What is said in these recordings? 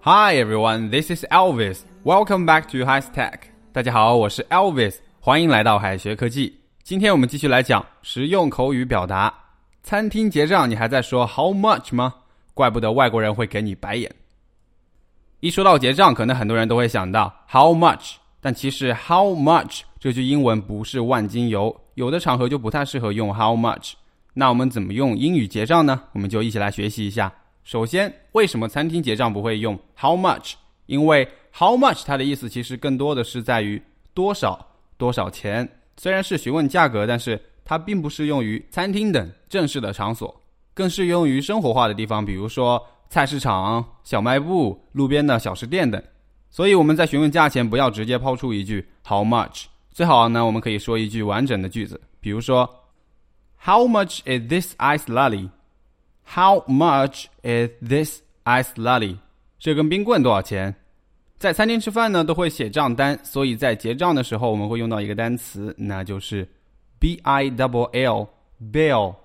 Hi everyone, this is Elvis. Welcome back to High Tech. 大家好，我是 Elvis，欢迎来到海学科技。今天我们继续来讲实用口语表达。餐厅结账，你还在说 How much 吗？怪不得外国人会给你白眼。一说到结账，可能很多人都会想到 How much，但其实 How much 这句英文不是万金油，有的场合就不太适合用 How much。那我们怎么用英语结账呢？我们就一起来学习一下。首先，为什么餐厅结账不会用 How much？因为 How much 它的意思其实更多的是在于多少多少钱。虽然是询问价格，但是它并不适用于餐厅等正式的场所，更适用于生活化的地方，比如说。菜市场、小卖部、路边的小吃店等，所以我们在询问价钱，不要直接抛出一句 “How much”，最好呢，我们可以说一句完整的句子，比如说 “How much is this ice lolly？”“How much is this ice lolly？” 这根冰棍多少钱？在餐厅吃饭呢，都会写账单，所以在结账的时候，我们会用到一个单词，那就是 “b i double l bill”。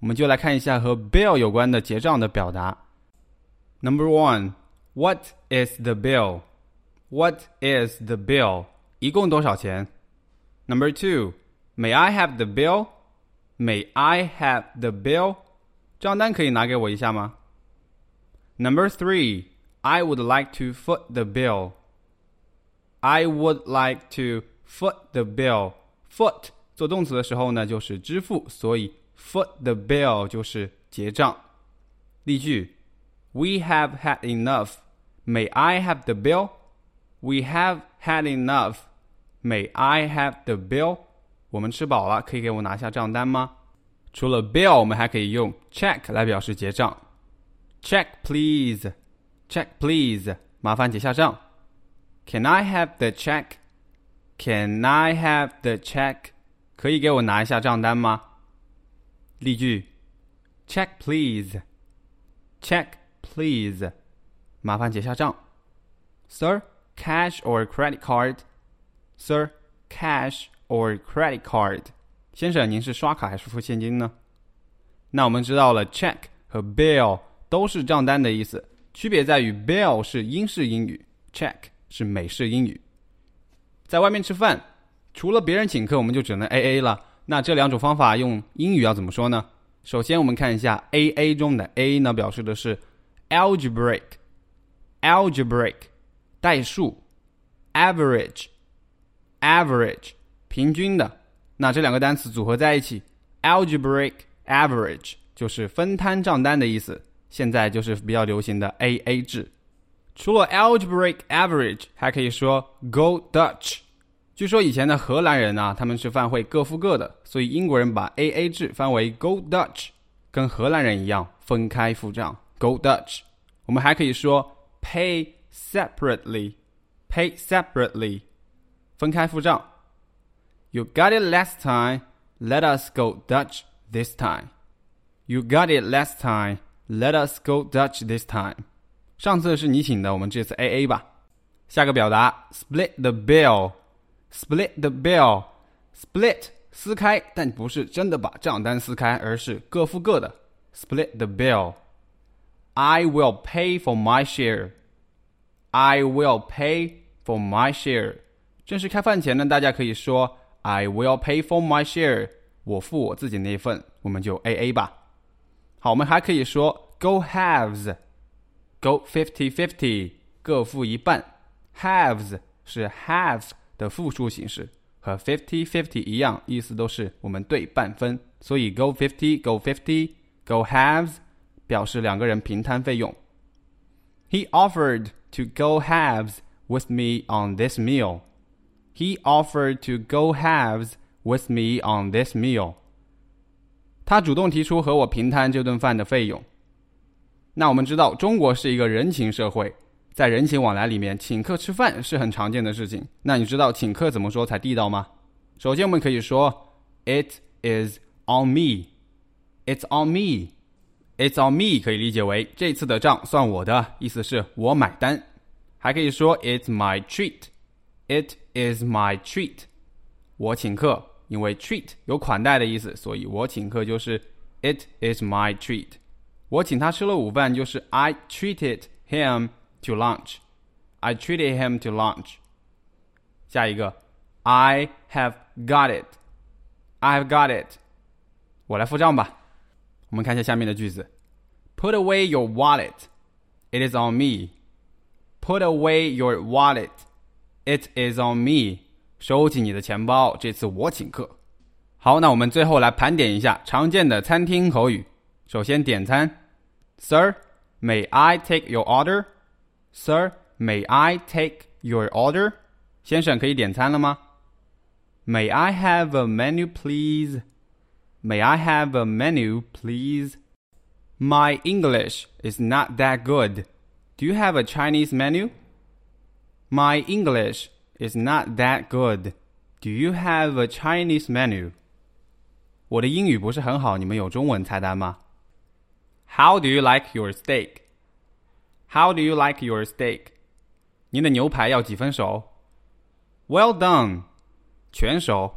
我们就来看一下和 “bill” 有关的结账的表达。Number one, what is the bill? What is the bill? 一共多少钱？Number two, may I have the bill? May I have the bill? 账单可以拿给我一下吗？Number three, I would like to foot the bill. I would like to foot the bill. Foot 做动词的时候呢，就是支付，所以 foot the bill 就是结账。例句。we have had enough. May I have the bill? We have had enough. May I have the bill? 我们吃饱了，可以给我拿下账单吗？除了 bill，我们还可以用 check 来表示结账。Check please. Check please. 麻烦结下账。Can I have the check? Can I have the check? 可以给我拿一下账单吗？例句：Check please. Check Please，麻烦结下账。Sir, cash or credit card? Sir, cash or credit card? 先生，您是刷卡还是付现金呢？那我们知道了，check 和 bill 都是账单的意思，区别在于 bill 是英式英语，check 是美式英语。在外面吃饭，除了别人请客，我们就只能 A A 了。那这两种方法用英语要怎么说呢？首先，我们看一下 A A 中的 A 呢，表示的是。algebraic algebraic 代数 average average 平均的，那这两个单词组合在一起，algebraic average 就是分摊账单的意思。现在就是比较流行的 AA 制。除了 algebraic average，还可以说 go Dutch。据说以前的荷兰人呢，他们吃饭会各付各的，所以英国人把 AA 制翻为 go Dutch，跟荷兰人一样分开付账。Go Dutch，我们还可以说 pay separately，pay separately，分开付账。You got it last time, let us go Dutch this time. You got it last time, let us go Dutch this time. 上次是你请的，我们这次 A A 吧。下个表达 split the bill，split the bill，split 撕开，但不是真的把账单撕开，而是各付各的。split the bill。I will pay for my share. I will pay for my share. 正式开饭前呢，大家可以说 I will pay for my share。我付我自己那一份，我们就 A A 吧。好，我们还可以说 Go halves。Go fifty fifty，各付一半。Halves 是 have 的复数形式，和 fifty fifty 一样，意思都是我们对半分。所以 Go fifty，Go fifty，Go halves。表示两个人平摊费用。He offered to go halves with me on this meal. He offered to go halves with me on this meal. 他主动提出和我平摊这顿饭的费用。那我们知道，中国是一个人情社会，在人情往来里面，请客吃饭是很常见的事情。那你知道请客怎么说才地道吗？首先，我们可以说，It is on me. It's on me. It's on me 可以理解为这次的账算我的，意思是我买单。还可以说 It's my treat", "It" It is my treat. 我请客，因为 treat 有款待的意思，所以我请客就是 It is my treat. 我请他吃了午饭，就是 I treated him to lunch。I treated him to lunch。下一个，I have got it。I have got it。我来付账吧。我们看一下下面的句子：Put away your wallet. It is on me. Put away your wallet. It is on me. 收起你的钱包，这次我请客。好，那我们最后来盘点一下常见的餐厅口语。首先点餐，Sir, may I take your order? Sir, may I take your order? 先生，可以点餐了吗？May I have a menu, please? May I have a menu, please? My English is not that good. Do you have a Chinese menu? My English is not that good. Do you have a Chinese menu? 我的英语不是很好，你们有中文菜单吗？How do you like your steak? How do you like your steak? 您的牛排要几分熟？Well done，全熟。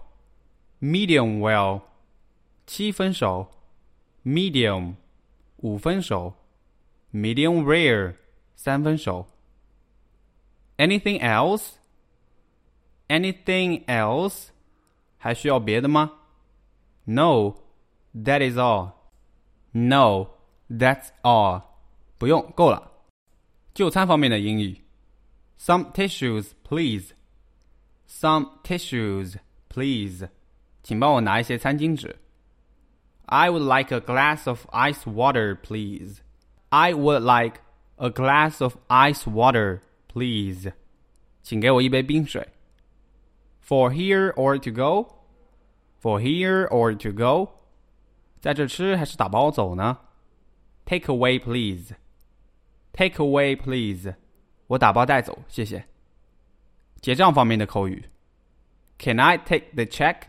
Medium well，七分熟。Medium，五分熟。Medium rare，三分熟。 Anything else? Anything else? 还需要别的吗？No, that is all. No, that's all. 不用，够了。就餐方面的英语，Some tissues, please. Some tissues, please. 请帮我拿一些餐巾纸。I would like a glass of ice water, please. I would like a glass of ice water, please. 请给我一杯冰水。For here or to go? For here or to go? 在这吃还是打包走呢？Take away, please. Take away, please. 我打包带走，谢谢。结账方面的口语：Can I take the check?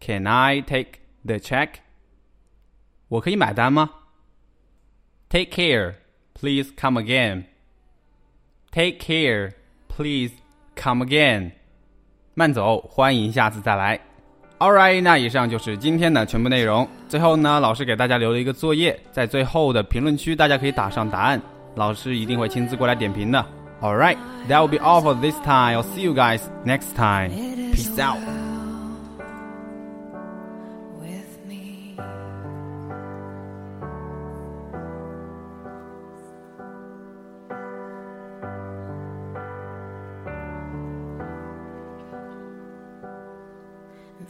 Can I take the check? 我可以买单吗？Take care. Please come again. Take care. Please come again. 慢走，欢迎下次再来。All right, 那以上就是今天的全部内容。最后呢，老师给大家留了一个作业，在最后的评论区，大家可以打上答案，老师一定会亲自过来点评的。All right, that will be all for this time. I'll see you guys next time. Peace out.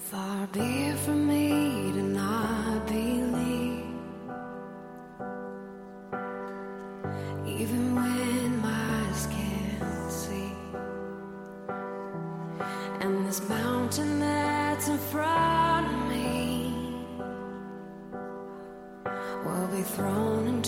Far be it from me to not believe, even when my eyes can't see. And this mountain that's in front of me will be thrown